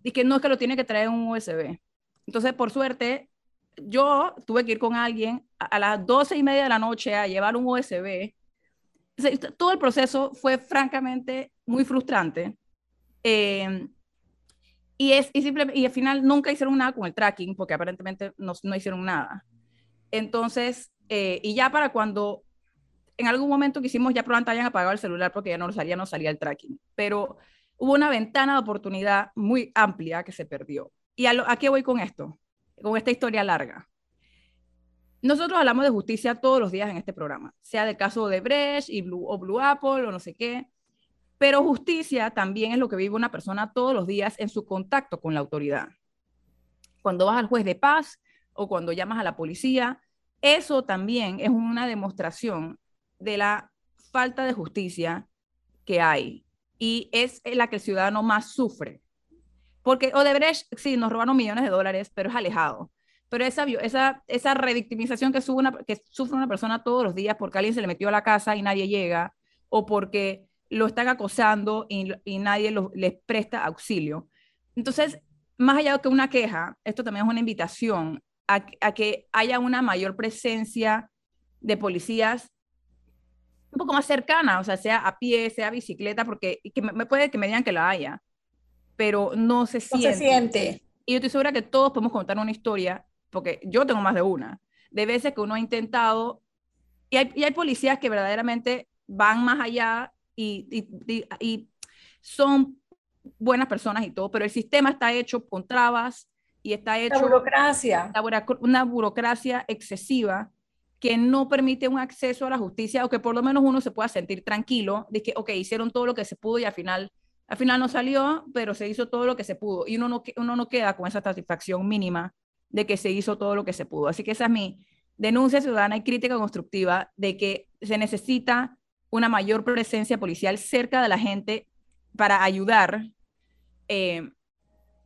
Y que no es que lo tiene que traer un USB. Entonces, por suerte, yo tuve que ir con alguien a, las doce y media de la noche a llevar un USB. Todo el proceso fue francamente muy frustrante. Eh, y, es, y, simple, y al final nunca hicieron nada con el tracking, porque aparentemente no, no hicieron nada. Entonces, eh, y ya para cuando en algún momento quisimos ya probablemente hayan apagado el celular porque ya no salía, no salía el tracking. Pero hubo una ventana de oportunidad muy amplia que se perdió. ¿Y a, a qué voy con esto? Con esta historia larga. Nosotros hablamos de justicia todos los días en este programa, sea del caso de Brecht y Blue, o Blue Apple o no sé qué, pero justicia también es lo que vive una persona todos los días en su contacto con la autoridad. Cuando vas al juez de paz o cuando llamas a la policía, eso también es una demostración de la falta de justicia que hay y es la que el ciudadano más sufre. Porque Odebrecht, sí, nos robaron millones de dólares, pero es alejado. Pero esa, esa, esa revictimización que, sube una, que sufre una persona todos los días porque alguien se le metió a la casa y nadie llega, o porque lo están acosando y, y nadie les presta auxilio. Entonces, más allá de que una queja, esto también es una invitación a, a que haya una mayor presencia de policías un poco más cercana, o sea, sea a pie, sea a bicicleta, porque que me, puede que me digan que la haya, pero no se siente. No se siente. Y yo estoy segura que todos podemos contar una historia, porque yo tengo más de una, de veces que uno ha intentado, y hay, y hay policías que verdaderamente van más allá y, y, y, son buenas personas y todo, pero el sistema está hecho con trabas y está hecho... La burocracia. una burocracia excesiva que no permite un acceso a la justicia o que por lo menos uno se pueda sentir tranquilo de que, ok, hicieron todo lo que se pudo y al final, al final no salió, pero se hizo todo lo que se pudo y uno no, uno no queda con esa satisfacción mínima de que se hizo todo lo que se pudo. Así que esa es mi denuncia ciudadana y crítica constructiva de que se necesita una mayor presencia policial cerca de la gente para ayudar eh,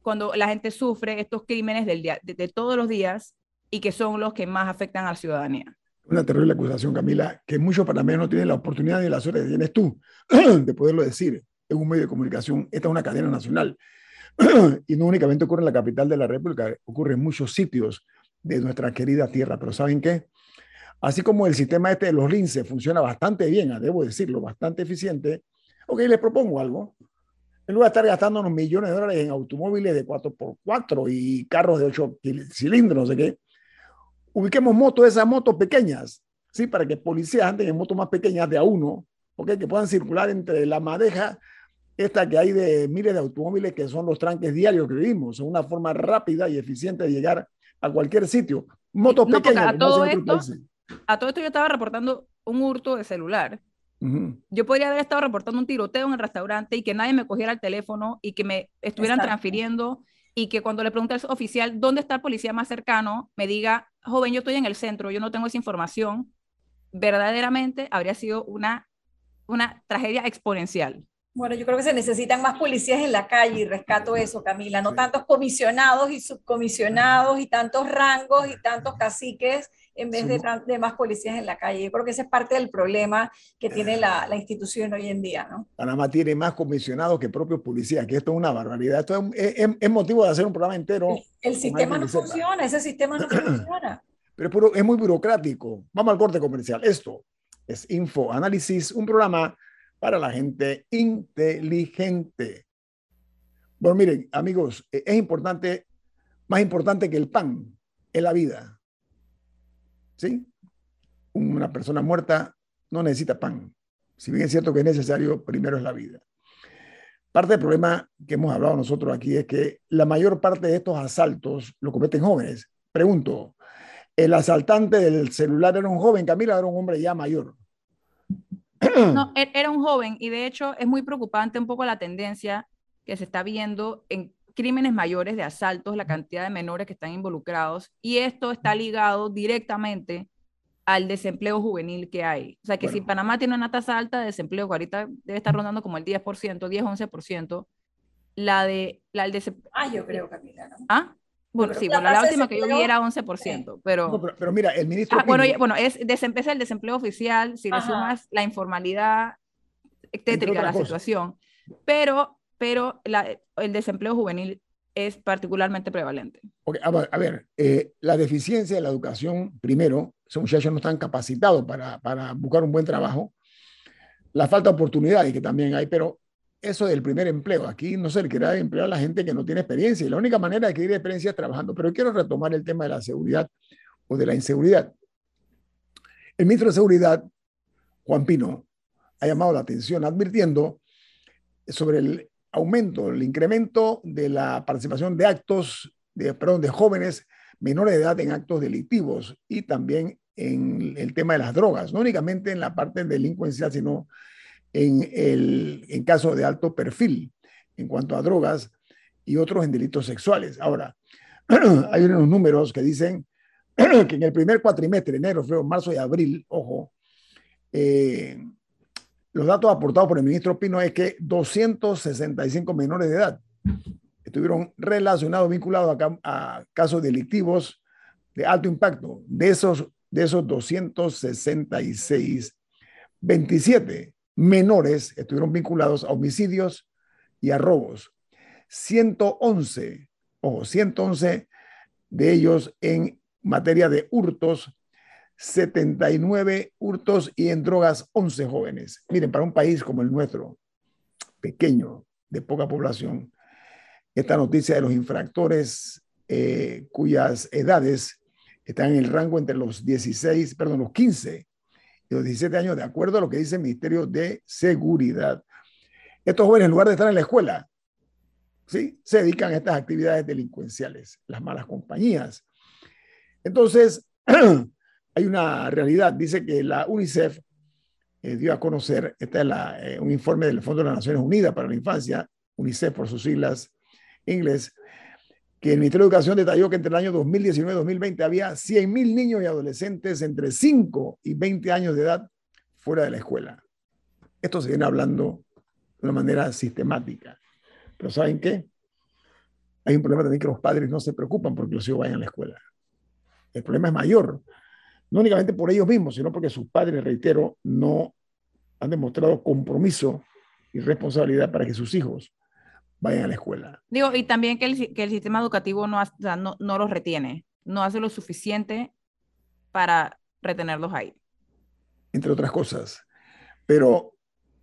cuando la gente sufre estos crímenes del día, de, todos los días y que son los que más afectan a la ciudadanía una terrible acusación, Camila, que muchos panameños no tienen la oportunidad ni la suerte que tienes tú de poderlo decir en un medio de comunicación. Esta es una cadena nacional. Y no únicamente ocurre en la capital de la República, ocurre en muchos sitios de nuestra querida tierra. Pero ¿saben qué? Así como el sistema este de los lince funciona bastante bien, ah, debo decirlo, bastante eficiente, ok, les propongo algo. En lugar de estar gastando unos millones de dólares en automóviles de 4x4 y carros de 8 cilindros, no sé qué, ubiquemos motos, esas motos pequeñas, ¿sí? Para que policías anden en motos más pequeñas de a uno, ¿ok? Que puedan circular entre la madeja esta que hay de miles de automóviles que son los tranques diarios que vivimos, son una forma rápida y eficiente de llegar a cualquier sitio. Motos pequeñas. A todo, esto, a todo esto yo estaba reportando un hurto de celular. Yo podría haber estado reportando un tiroteo en el restaurante y que nadie me cogiera el teléfono y que me estuvieran transfiriendo y que cuando le pregunte al oficial dónde está el policía más cercano, me diga, joven, yo estoy en el centro, yo no tengo esa información, verdaderamente habría sido una, una tragedia exponencial. Bueno, yo creo que se necesitan más policías en la calle y rescato eso, Camila, no tantos comisionados y subcomisionados y tantos rangos y tantos caciques en vez de, de, más policías en la calle. Yo creo que ese es parte del problema que tiene la, la, institución hoy en día, ¿no? Panamá tiene más comisionados que propios policías, que esto es una barbaridad. Esto es, es, motivo de hacer un programa entero. El, el sistema no funciona, ese sistema no funciona. Pero es muy burocrático. Vamos al corte comercial. Esto es Info Análisis, un programa para la gente inteligente. Bueno, miren, amigos, es importante, más importante que el pan, es la vida. ¿sí? Una persona muerta no necesita pan. Si bien es cierto que es necesario, primero es la vida. Parte del problema que hemos hablado nosotros aquí es que la mayor parte de estos asaltos lo cometen jóvenes. Pregunto, el asaltante del celular era un joven, Camila era un hombre ya mayor. No, e-, era un joven y de hecho es muy preocupante un poco la tendencia que se está viendo en crímenes mayores de asaltos, la cantidad de menores que están involucrados y esto está ligado directamente al desempleo juvenil que hay. O sea, que si Panamá tiene una tasa alta de desempleo, que ahorita debe estar rondando como el 10%, 10-11%, la de la del. Ah, yo creo, Camila, ¿no? ¿Ah? Bueno, sí, bueno, la última que yo vi era 11%, pero... pero... mira, el ministro... Ah, bueno, bueno, es, desempieza el desempleo oficial, si le sumas la informalidad tétrica de la situación, pero, pero la, el desempleo juvenil es particularmente prevalente. Okay, a, ver, eh, la deficiencia de la educación, primero, esos muchachos no están capacitados para, para buscar un buen trabajo, la falta de oportunidades que también hay, pero eso del primer empleo. Aquí no se le quiere emplear a la gente que no tiene experiencia y la única manera de adquirir experiencia es trabajando. Pero quiero retomar el tema de la seguridad o de la inseguridad. El ministro de Seguridad, Juan Pino, ha llamado la atención advirtiendo sobre el aumento, el incremento de la participación de actos, de, perdón, de jóvenes menores de edad en actos delictivos y también en el tema de las drogas, no únicamente en la parte delincuencial, sino en, el, en caso de alto perfil en cuanto a drogas y otros en delitos sexuales. Ahora, hay unos números que dicen que en el primer cuatrimestre, enero, febrero, marzo y abril, ojo, eh, los datos aportados por el ministro Pino es que 265 menores de edad estuvieron relacionados, vinculados a, a casos delictivos de alto impacto. De esos, de esos 266, 27 menores estuvieron vinculados a homicidios y a robos. 111, o 111 de ellos en materia de hurtos, 79 hurtos y en drogas 11 jóvenes. Miren, para un país como el nuestro, pequeño, de poca población, esta noticia de los infractores eh, cuyas edades están en el rango entre los 16, perdón, los 15 y los 17 años, de acuerdo a lo que dice el Ministerio de Seguridad. Estos jóvenes, en lugar de estar en la escuela, ¿sí? se dedican a estas actividades delincuenciales, las malas compañías. Entonces, hay una realidad. Dice que la UNICEF eh, dio a conocer, este es eh, un informe del Fondo de las Naciones Unidas para la Infancia, UNICEF por sus siglas en inglés, que el Ministerio de Educación detalló que entre el año 2019 y 2020 había 100.000 niños y adolescentes entre 5 y 20 años de edad fuera de la escuela. Esto se viene hablando de una manera sistemática. Pero ¿saben qué? Hay un problema también que los padres no se preocupan porque los hijos vayan a la escuela. El problema es mayor, no únicamente por ellos mismos, sino porque sus padres, reitero, no han demostrado compromiso y responsabilidad para que sus hijos vayan a la escuela. Digo, y también que el, que el sistema educativo no, no, no los retiene, no hace lo suficiente para retenerlos ahí. Entre otras cosas. Pero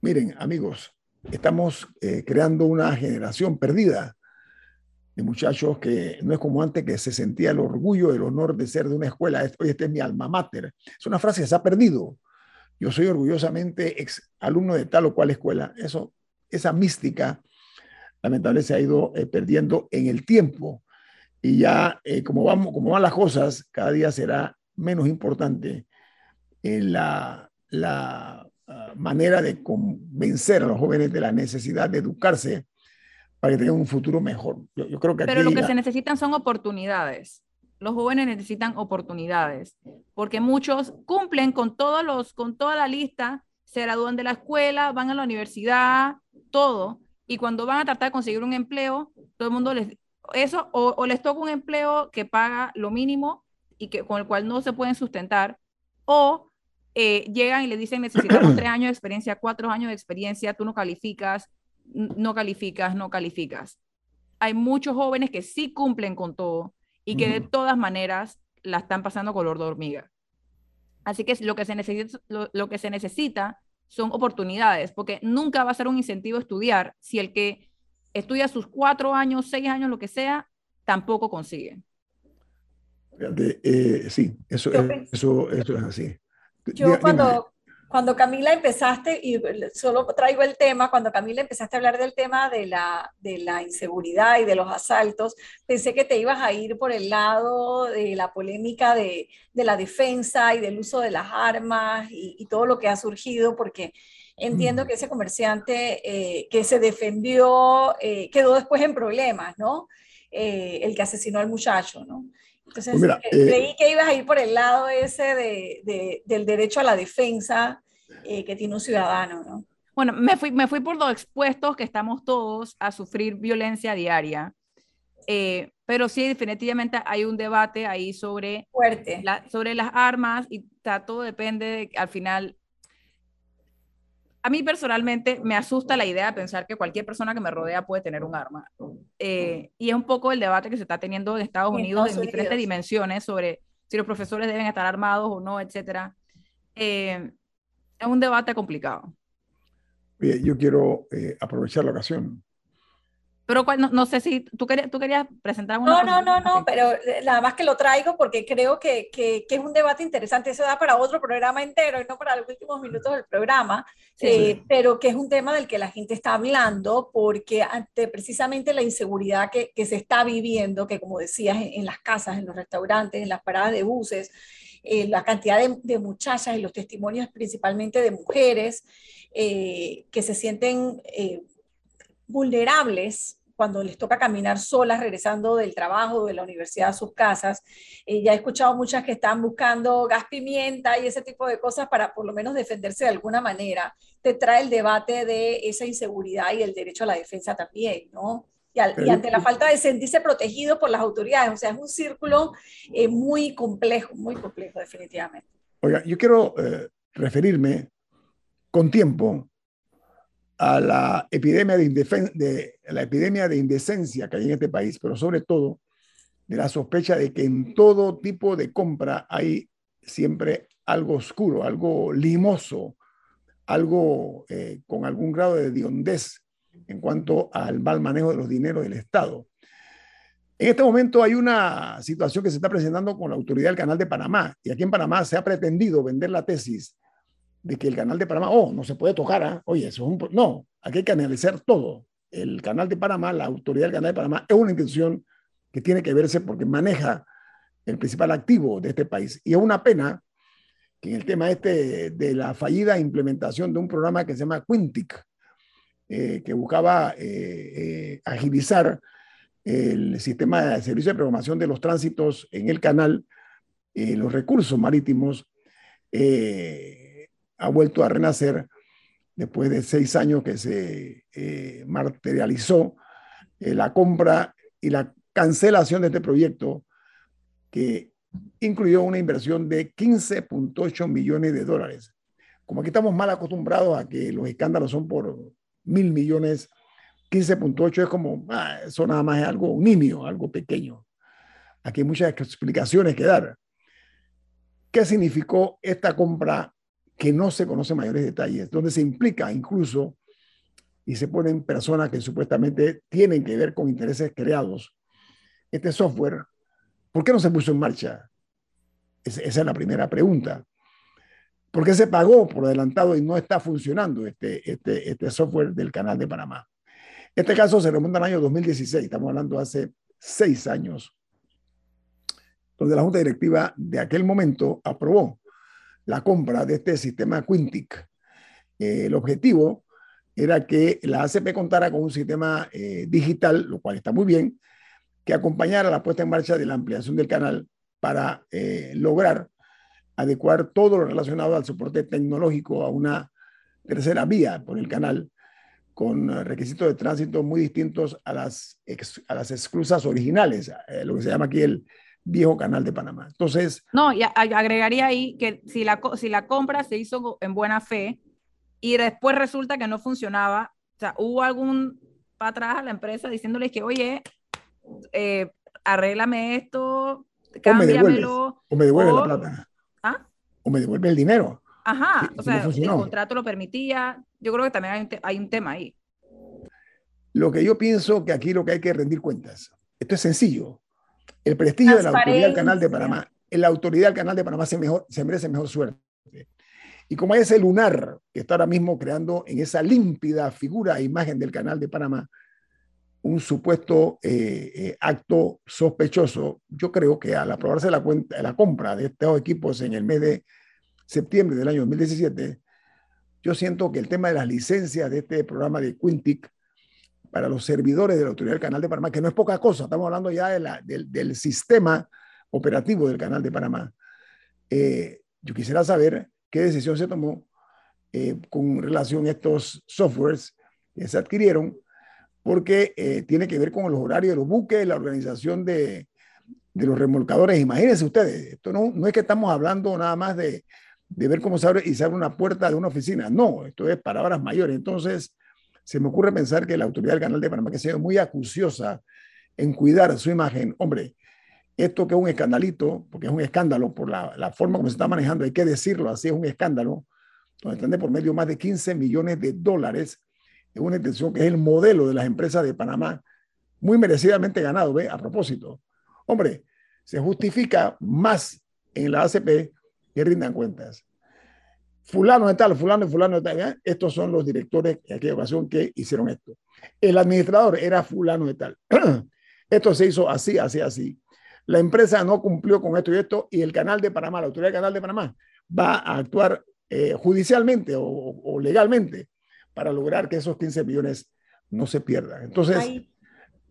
miren, amigos, estamos eh, creando una generación perdida de muchachos que no es como antes que se sentía el orgullo, el honor de ser de una escuela. Hoy este es mi alma mater. Es una frase que se ha perdido. Yo soy orgullosamente ex alumno de tal o cual escuela. Eso, esa mística lamentablemente se ha ido eh, perdiendo en el tiempo. Y ya, eh, como, vamos, como van las cosas, cada día será menos importante en la, la ah, manera de convencer a los jóvenes de la necesidad de educarse para que tengan un futuro mejor. Yo, creo que Pero lo que se necesitan son oportunidades. Los jóvenes necesitan oportunidades, porque muchos cumplen con, todos los, con toda la lista, se gradúan de la escuela, van a la universidad, todo, y cuando van a tratar de conseguir un empleo, todo el mundo les, eso, o, les toca un empleo que paga lo mínimo y que, con el cual no se pueden sustentar, o eh, llegan y le dicen necesitamos tres años de experiencia, cuatro años de experiencia, tú no calificas, no calificas, no calificas. Hay muchos jóvenes que sí cumplen con todo y que de todas maneras la están pasando color de hormiga. Así que lo que se necesita, lo que se necesita son oportunidades, porque nunca va a ser un incentivo estudiar si el que estudia sus cuatro años, seis años, lo que sea, tampoco consigue. Eh, sí, eso, eso, eso, es así. Yo cuando, cuando Camila empezaste, y solo traigo el tema, cuando Camila empezaste a hablar del tema de la, de la inseguridad y de los asaltos, pensé que te ibas a ir por el lado de la polémica de, de la defensa y del uso de las armas y, y todo lo que ha surgido, porque entiendo que ese comerciante eh, que se defendió eh, quedó después en problemas, ¿no? Eh, el que asesinó al muchacho, ¿no? Entonces, pues creí que ibas a ir por el lado ese de, del derecho a la defensa que tiene un ciudadano, ¿no? Bueno, me fui, me fui por los expuestos que estamos todos a sufrir violencia diaria. pero sí, definitivamente hay un debate ahí sobre, Fuerte. sobre las armas y todo depende de, al final a mí personalmente me asusta la idea de pensar que cualquier persona que me rodea puede tener un arma. Eh, y es un poco el debate que se está teniendo en Estados Unidos en, diferentes dimensiones sobre si los profesores deben estar armados o no, etc. Eh, es un debate complicado. yo quiero eh, aprovechar la ocasión pero no, no, sé si tú querías, tú querías presentar una. No, no, no, no, pero eh, nada más que lo traigo porque creo que, que, que, es un debate interesante. Eso da para otro programa entero y no para los últimos minutos del programa, eh, pero que es un tema del que la gente está hablando porque ante precisamente la inseguridad que, que se está viviendo, que como decías, en, las casas, en los restaurantes, en las paradas de buses, eh, la cantidad de, muchachas y los testimonios principalmente de mujeres que se sienten vulnerables cuando les toca caminar solas regresando del trabajo, de la universidad a sus casas. Eh, ya he escuchado muchas que están buscando gas pimienta y ese tipo de cosas para por lo menos defenderse de alguna manera. Te trae el debate de esa inseguridad y el derecho a la defensa también, ¿no? Y, ante la falta de sentirse protegido por las autoridades. O sea, es un círculo eh, muy complejo, muy complejo, definitivamente. Oiga, yo quiero eh, referirme con tiempo a la epidemia de, de, la epidemia de indecencia que hay en este país, pero sobre todo de la sospecha de que en todo tipo de compra hay siempre algo oscuro, algo limoso, algo eh, con algún grado de diondez en cuanto al mal manejo de los dineros del Estado. En este momento hay una situación que se está presentando con la autoridad del Canal de Panamá y aquí en Panamá se ha pretendido vender la tesis de que el canal de Panamá, oh, no se puede tocar, ¿ah? oye, eso es un... No, aquí hay que analizar todo. El canal de Panamá, la autoridad del canal de Panamá, es una intención que tiene que verse porque maneja el principal activo de este país. Y es una pena que en el tema este de la fallida implementación de un programa que se llama Quintic, eh, que buscaba eh, eh, agilizar el sistema de servicio de programación de los tránsitos en el canal, los recursos marítimos, ha vuelto a renacer después de seis años que se materializó la compra y la cancelación de este proyecto que incluyó una inversión de 15.8 millones de dólares. Como aquí estamos mal acostumbrados a que los escándalos son por mil millones, 15.8 es como, ah, eso nada más es algo nimio, algo pequeño. Aquí hay muchas explicaciones que dar. ¿Qué significó esta compra que no se conocen mayores detalles, donde se implica incluso y se ponen personas que supuestamente tienen que ver con intereses creados. Este software, ¿por qué no se puso en marcha? esa es la primera pregunta. ¿Por qué se pagó por adelantado y no está funcionando este, este, este software del canal de Panamá? Este caso se remonta al año 2016, estamos hablando hace seis años, donde la Junta Directiva de aquel momento aprobó la compra de este sistema Quintic. Eh, el objetivo era que la ACP contara con un sistema eh, digital, lo cual está muy bien, que acompañara la puesta en marcha de la ampliación del canal para eh, lograr adecuar todo lo relacionado al soporte tecnológico a una tercera vía por el canal, con requisitos de tránsito muy distintos a las, a las exclusas originales, lo que se llama aquí el viejo canal de Panamá. Entonces... No, y agregaría ahí que si la, si la compra se hizo en buena fe y después resulta que no funcionaba, o sea, hubo algún para atrás a la empresa diciéndole que, oye, eh, arréglame esto, cámbiamelo. O me devuelve, la plata. O me devuelve el dinero. Ajá, o sea, el contrato lo permitía. Yo creo que también hay un, hay un tema ahí. Lo que yo pienso que aquí lo que hay que rendir cuentas. Esto es sencillo. El prestigio de la autoridad del Canal de Panamá. La autoridad del Canal de Panamá se, mejor, se merece mejor suerte. Y como hay ese lunar que está ahora mismo creando en esa límpida figura e imagen del canal de Panamá un supuesto eh, eh, acto sospechoso, yo creo que al aprobarse la, cuenta, la compra de estos equipos en el mes de septiembre del año 2017, yo siento que el tema de las licencias de este programa de Quintic para los servidores de la Autoridad del Canal de Panamá, que no es poca cosa, estamos hablando ya de la, del, sistema operativo del Canal de Panamá. Eh, yo quisiera saber qué decisión se tomó con relación a estos softwares que se adquirieron, porque eh, tiene que ver con los horarios de los buques, la organización de, de los remolcadores. Imagínense ustedes, esto no, no es que estamos hablando nada más de, de ver cómo se abre y se abre una puerta de una oficina. No, esto es palabras mayores. Entonces, se me ocurre pensar que la autoridad del Canal de Panamá, que ha sido muy acuciosa en cuidar su imagen, hombre, esto que es un escandalito, porque es un escándalo por la, la forma como se está manejando, hay que decirlo así, es un escándalo, donde están de por medio más de 15 millones de dólares, es una intención que es el modelo de las empresas de Panamá, muy merecidamente ganado, ¿ve? A propósito, hombre, se justifica más en la ACP que rindan cuentas. Fulano de tal, fulano, fulano de tal. Estos son los directores en aquella ocasión que hicieron esto. El administrador era fulano de tal. esto se hizo así, así, así. La empresa no cumplió con esto y esto y el canal de Panamá, la autoridad del canal de Panamá, va a actuar eh, judicialmente o, o, legalmente para lograr que esos 15 millones no se pierdan. Entonces, Ay.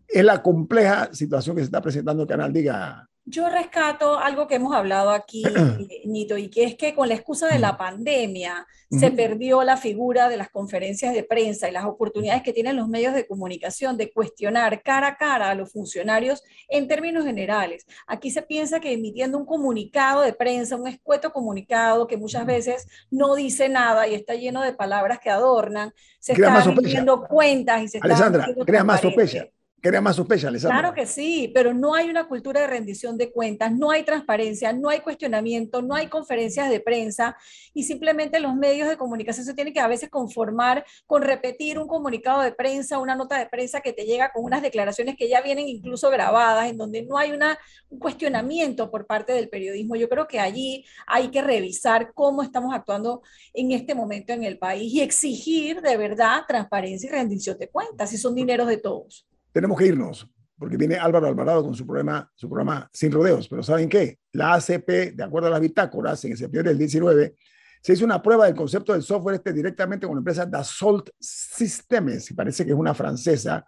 es la compleja situación que se está presentando el canal. Diga, yo rescato algo que hemos hablado aquí, Nito, y que es que con la excusa de la pandemia se perdió la figura de las conferencias de prensa y las oportunidades que tienen los medios de comunicación de cuestionar cara a cara a los funcionarios en términos generales. Aquí se piensa que emitiendo un comunicado de prensa, un escueto comunicado que muchas veces no dice nada y está lleno de palabras que adornan, se están emitiendo cuentas y se Alessandra, crea más sospecha crea más sospecha, Alessandra. Claro que sí, pero no hay una cultura de rendición de cuentas, no hay transparencia, no hay cuestionamiento, no hay conferencias de prensa y simplemente los medios de comunicación se tienen que a veces conformar con repetir un comunicado de prensa, una nota de prensa que te llega con unas declaraciones que ya vienen incluso grabadas, en donde no hay un cuestionamiento por parte del periodismo. Yo creo que allí hay que revisar cómo estamos actuando en este momento en el país y exigir de verdad transparencia y rendición de cuentas, si son dineros de todos tenemos que irnos, porque viene Álvaro Alvarado con su programa, su programa Sin Rodeos. Pero ¿saben qué? La ACP, de acuerdo a las bitácoras, en septiembre del 19, se hizo una prueba del concepto del software este directamente con la empresa Dassault Systems, y parece que es una francesa,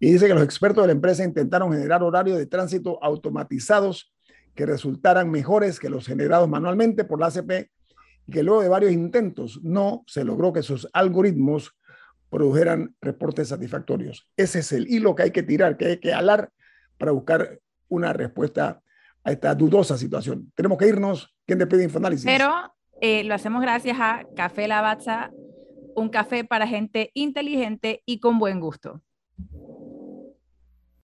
y dice que los expertos de la empresa intentaron generar horarios de tránsito automatizados que resultaran mejores que los generados manualmente por la ACP y que luego de varios intentos no se logró que sus algoritmos produjeran reportes satisfactorios. Ese es el hilo que hay que tirar, que hay que alar para buscar una respuesta a esta dudosa situación. Tenemos que irnos. ¿Quién despide Infoanálisis? Pero eh, lo hacemos gracias a Café Lavazza, un café para gente inteligente y con buen gusto.